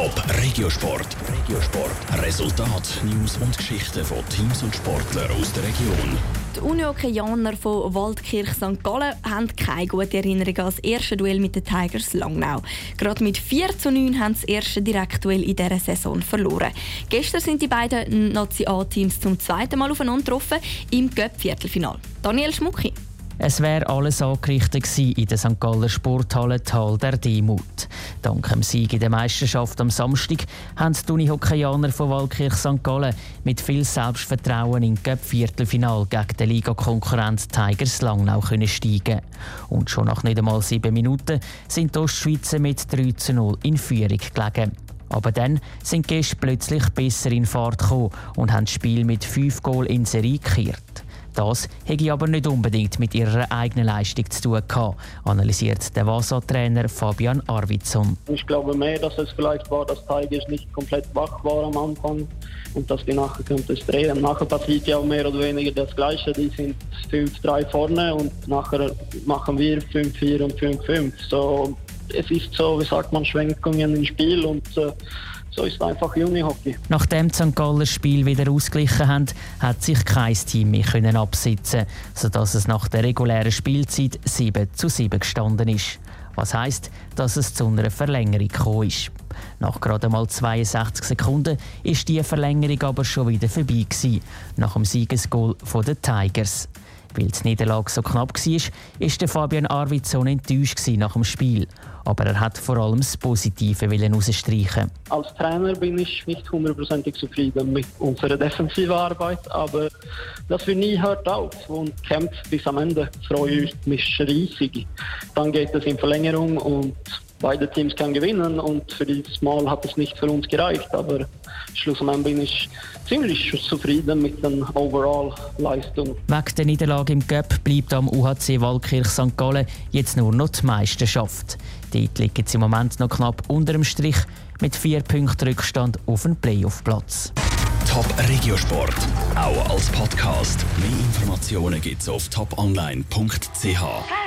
Top Regiosport. Regiosport. Resultat, News und Geschichten von Teams und Sportlern aus der Region. Die Uniokeaner von Waldkirch St. Gallen haben keine gute Erinnerung an das erste Duell mit den Tigers Langnau. Gerade mit 4 zu 9 haben sie das erste Direktduell in dieser Saison verloren. Gestern sind die beiden Nazi-A-Teams zum zweiten Mal aufeinander getroffen im Göpp-Viertelfinal. Daniel Schmucki. Es wäre alles angerichtet in der St. Galler Sporthalle Tal der Demut. Dank dem Sieg in der Meisterschaft am Samstag haben die Unihockeyaner von Waldkirch St. Gallen mit viel Selbstvertrauen in das Viertelfinal gegen den Ligakonkurrent Tigers Langnau können steigen. Und schon nach nicht einmal sieben Minuten sind die Ostschweizer mit 3 zu 0 in Führung gelegen. Aber dann sind die Gäste plötzlich besser in Fahrt gekommen und haben das Spiel mit fünf Goal in Serie gekehrt. Das hätte aber nicht unbedingt mit ihrer eigenen Leistung zu tun gehabt, analysiert der Vasa-Trainer Fabian Arvidsson. Ich glaube mehr, dass es vielleicht war, dass Tigers nicht komplett wach war am Anfang und dass die nachher drehen. Nachher passiert ja auch mehr oder weniger das Gleiche. Die sind 5-3 vorne und nachher machen wir 5-4 und 5-5. So, es ist so, wie sagt man, Schwenkungen im Spiel und äh, ist einfach Unihockey. Nachdem die St. Galler Spiel wieder ausgeglichen haben, hat sich kein Team mehr können absitzen, sodass es nach der regulären Spielzeit 7 zu 7 gestanden ist. Was heisst, dass es zu einer Verlängerung gekommen ist. Nach gerade mal 62 Sekunden ist die Verlängerung aber schon wieder vorbei gewesen, nach dem Siegesgoal der Tigers. Weil die Niederlage so knapp war, ist Fabian Arvidsson enttäuscht nach dem Spiel. Aber er hat vor allem das Positive herausstreichen. Als Trainer bin ich nicht hundertprozentig zufrieden mit unserer defensiven Arbeit, aber das wir nie hört auf und kämpft bis am Ende. Freue ich mich riesig. Dann geht es in Verlängerung und beide Teams können gewinnen und für dieses Mal hat es nicht für uns gereicht, aber schlussendlich bin ich ziemlich zufrieden mit der Overall-Leistung. Wegen der Niederlage im Cup bleibt am UHC Waldkirch St. Gallen jetzt nur noch die Meisterschaft. Dort liegt es im Moment noch knapp unter dem Strich mit vier Punkten Rückstand auf den Playoff-Platz. Top Regiosport, auch als Podcast. Mehr Informationen gibt's auf toponline.ch.